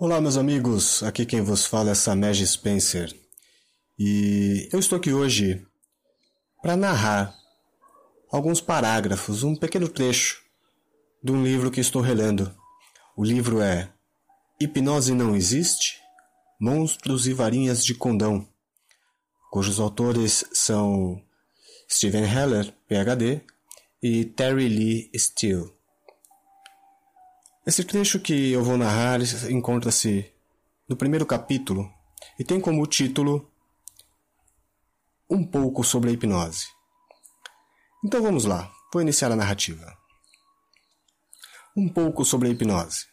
Olá, meus amigos. Aqui quem vos fala é Samej Spencer. E eu estou aqui hoje para narrar alguns parágrafos, um pequeno trecho de um livro que estou relendo. O livro é Hipnose Não Existe? Monstros e Varinhas de Condão, cujos autores são Steven Heller, PhD, e Terry Lee Steele. Esse trecho que eu vou narrar encontra-se no primeiro capítulo e tem como título Um pouco sobre a hipnose. Então vamos lá, vou iniciar a narrativa. Um pouco sobre a hipnose.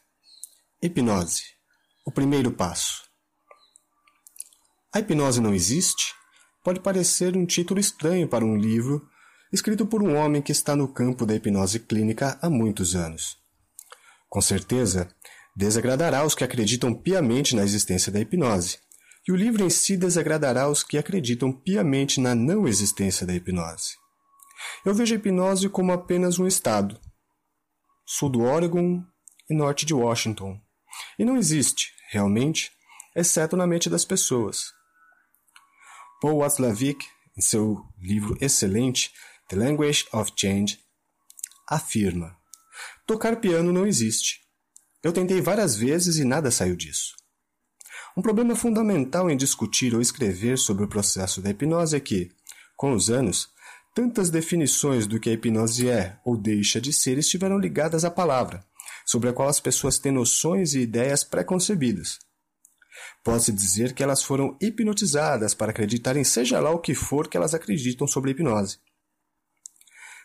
Hipnose. O primeiro passo. A hipnose não existe? Pode parecer um título estranho para um livro escrito por um homem que está no campo da hipnose clínica há muitos anos. Com certeza, desagradará os que acreditam piamente na existência da hipnose, e o livro em si desagradará os que acreditam piamente na não existência da hipnose. Eu vejo a hipnose como apenas um estado, sul do Oregon e norte de Washington, e não existe, realmente, exceto na mente das pessoas. Paul Watzlawick, em seu livro excelente The Language of Change, afirma Tocar piano não existe. Eu tentei várias vezes e nada saiu disso. Um problema fundamental em discutir ou escrever sobre o processo da hipnose é que, com os anos, tantas definições do que a hipnose é ou deixa de ser estiveram ligadas à palavra, sobre a qual as pessoas têm noções e ideias pré-concebidas. Pode-se dizer que elas foram hipnotizadas para acreditarem seja lá o que for que elas acreditam sobre a hipnose.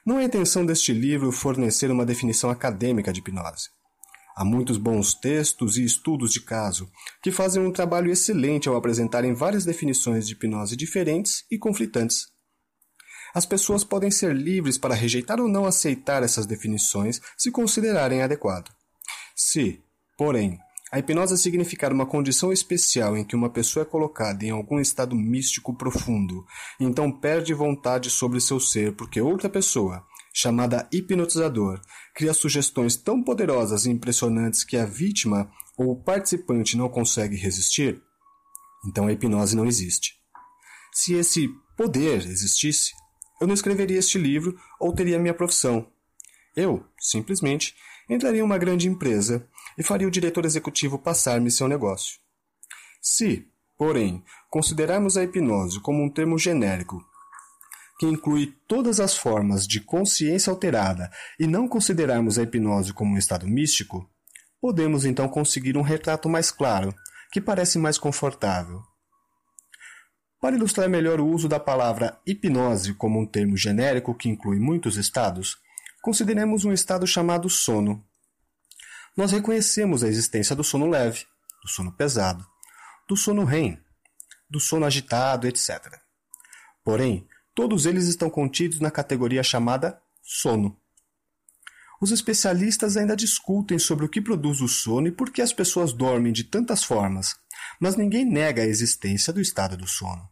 Não é a intenção deste livro fornecer uma definição acadêmica de hipnose. Há muitos bons textos e estudos de caso que fazem um trabalho excelente ao apresentarem várias definições de hipnose diferentes e conflitantes. As pessoas podem ser livres para rejeitar ou não aceitar essas definições se considerarem adequado. Se, porém, a hipnose significar uma condição especial em que uma pessoa é colocada em algum estado místico profundo, então perde vontade sobre seu ser porque outra pessoa, chamada hipnotizador, cria sugestões tão poderosas e impressionantes que a vítima ou o participante não consegue resistir, então a hipnose não existe. Se esse poder existisse, eu não escreveria este livro ou teria minha profissão. Eu, simplesmente, entraria em uma grande empresa e faria o diretor executivo passar-me seu negócio. Se, porém, considerarmos a hipnose como um termo genérico que inclui todas as formas de consciência alterada e não considerarmos a hipnose como um estado místico, podemos então conseguir um retrato mais claro, que parece mais confortável. Para ilustrar melhor o uso da palavra hipnose como um termo genérico que inclui muitos estados, consideremos um estado chamado sono, nós reconhecemos a existência do sono leve, do sono pesado, do sono REM, do sono agitado, etc. Porém, todos eles estão contidos na categoria chamada sono. Os especialistas ainda discutem sobre o que produz o sono e por que as pessoas dormem de tantas formas, mas ninguém nega a existência do estado do sono.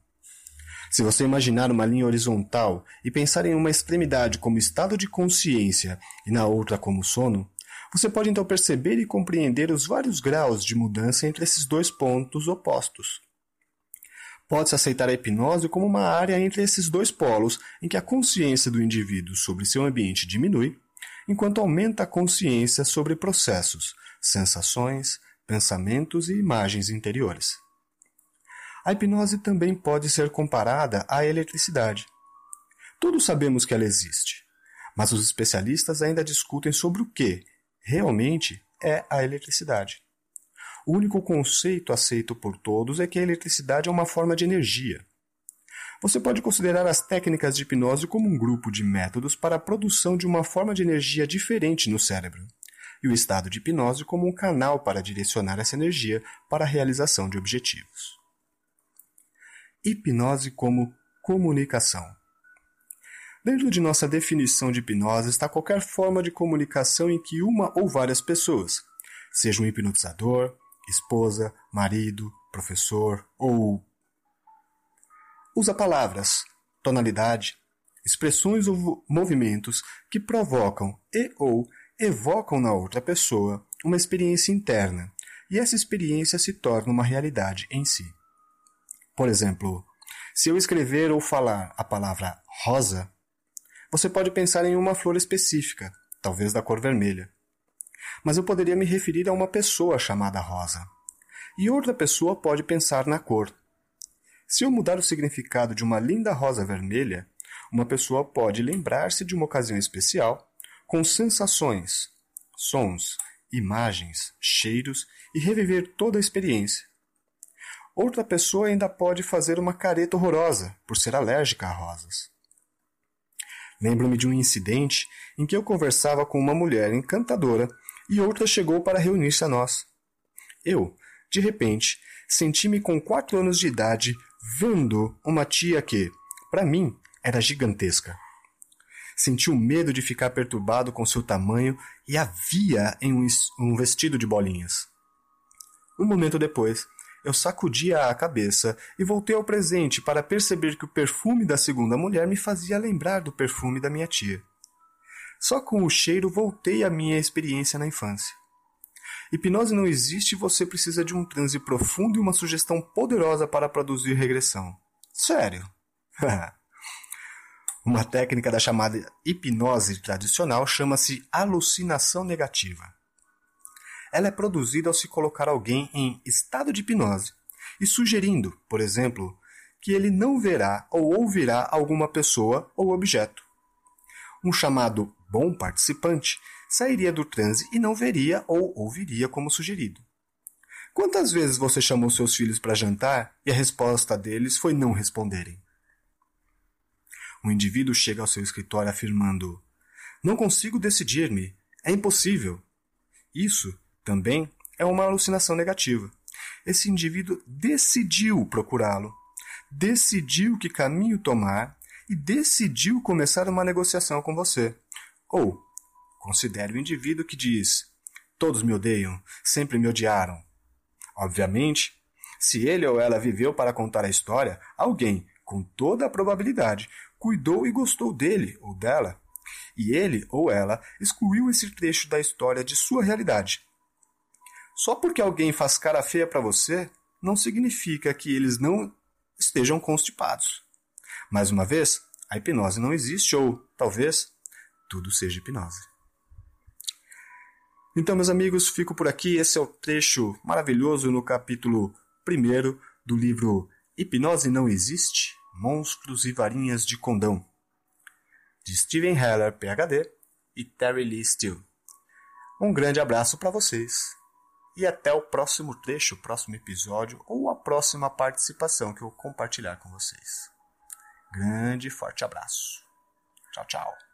Se você imaginar uma linha horizontal e pensar em uma extremidade como estado de consciência e na outra como sono, você pode então perceber e compreender os vários graus de mudança entre esses dois pontos opostos. Pode-se aceitar a hipnose como uma área entre esses dois polos em que a consciência do indivíduo sobre seu ambiente diminui, enquanto aumenta a consciência sobre processos, sensações, pensamentos e imagens interiores. A hipnose também pode ser comparada à eletricidade. Todos sabemos que ela existe, mas os especialistas ainda discutem sobre o que realmente é a eletricidade. O único conceito aceito por todos é que a eletricidade é uma forma de energia. Você pode considerar as técnicas de hipnose como um grupo de métodos para a produção de uma forma de energia diferente no cérebro, e o estado de hipnose como um canal para direcionar essa energia para a realização de objetivos. Hipnose como comunicação. Dentro de nossa definição de hipnose está qualquer forma de comunicação em que uma ou várias pessoas, seja um hipnotizador, esposa, marido, professor ou usa palavras, tonalidade, expressões ou movimentos que provocam e ou evocam na outra pessoa uma experiência interna e essa experiência se torna uma realidade em si. Por exemplo, se eu escrever ou falar a palavra rosa, você pode pensar em uma flor específica, talvez da cor vermelha. Mas eu poderia me referir a uma pessoa chamada Rosa. E outra pessoa pode pensar na cor. Se eu mudar o significado de uma linda rosa vermelha, uma pessoa pode lembrar-se de uma ocasião especial com sensações, sons, imagens, cheiros e reviver toda a experiência. Outra pessoa ainda pode fazer uma careta horrorosa por ser alérgica a rosas. Lembro-me de um incidente em que eu conversava com uma mulher encantadora e outra chegou para reunir-se a nós. Eu, de repente, senti-me com quatro anos de idade vendo uma tia que, para mim, era gigantesca. Senti o medo de ficar perturbado com seu tamanho e a via em um vestido de bolinhas. Um momento depois, eu sacudia a cabeça e voltei ao presente para perceber que o perfume da segunda mulher me fazia lembrar do perfume da minha tia. Só com o cheiro voltei à minha experiência na infância. Hipnose não existe e você precisa de um transe profundo e uma sugestão poderosa para produzir regressão. Sério. uma técnica da chamada hipnose tradicional chama-se alucinação negativa. Ela é produzida ao se colocar alguém em estado de hipnose e sugerindo, por exemplo, que ele não verá ou ouvirá alguma pessoa ou objeto. Um chamado bom participante sairia do transe e não veria ou ouviria como sugerido. Quantas vezes você chamou seus filhos para jantar e a resposta deles foi não responderem? Um indivíduo chega ao seu escritório afirmando: Não consigo decidir-me, é impossível. Isso também é uma alucinação negativa. Esse indivíduo decidiu procurá-lo, decidiu que caminho tomar e decidiu começar uma negociação com você. Ou, considere o indivíduo que diz: Todos me odeiam, sempre me odiaram. Obviamente, se ele ou ela viveu para contar a história, alguém, com toda a probabilidade, cuidou e gostou dele ou dela, e ele ou ela excluiu esse trecho da história de sua realidade só porque alguém faz cara feia para você, não significa que eles não estejam constipados. Mais uma vez, a hipnose não existe ou, talvez, tudo seja hipnose. Então, meus amigos, fico por aqui. Esse é o trecho maravilhoso no capítulo 1 do livro Hipnose Não Existe: Monstros e Varinhas de Condão, de Steven Heller, PhD, e Terry Lee Steele. Um grande abraço para vocês e até o próximo trecho, o próximo episódio ou a próxima participação que eu compartilhar com vocês. Grande e forte abraço. Tchau, tchau.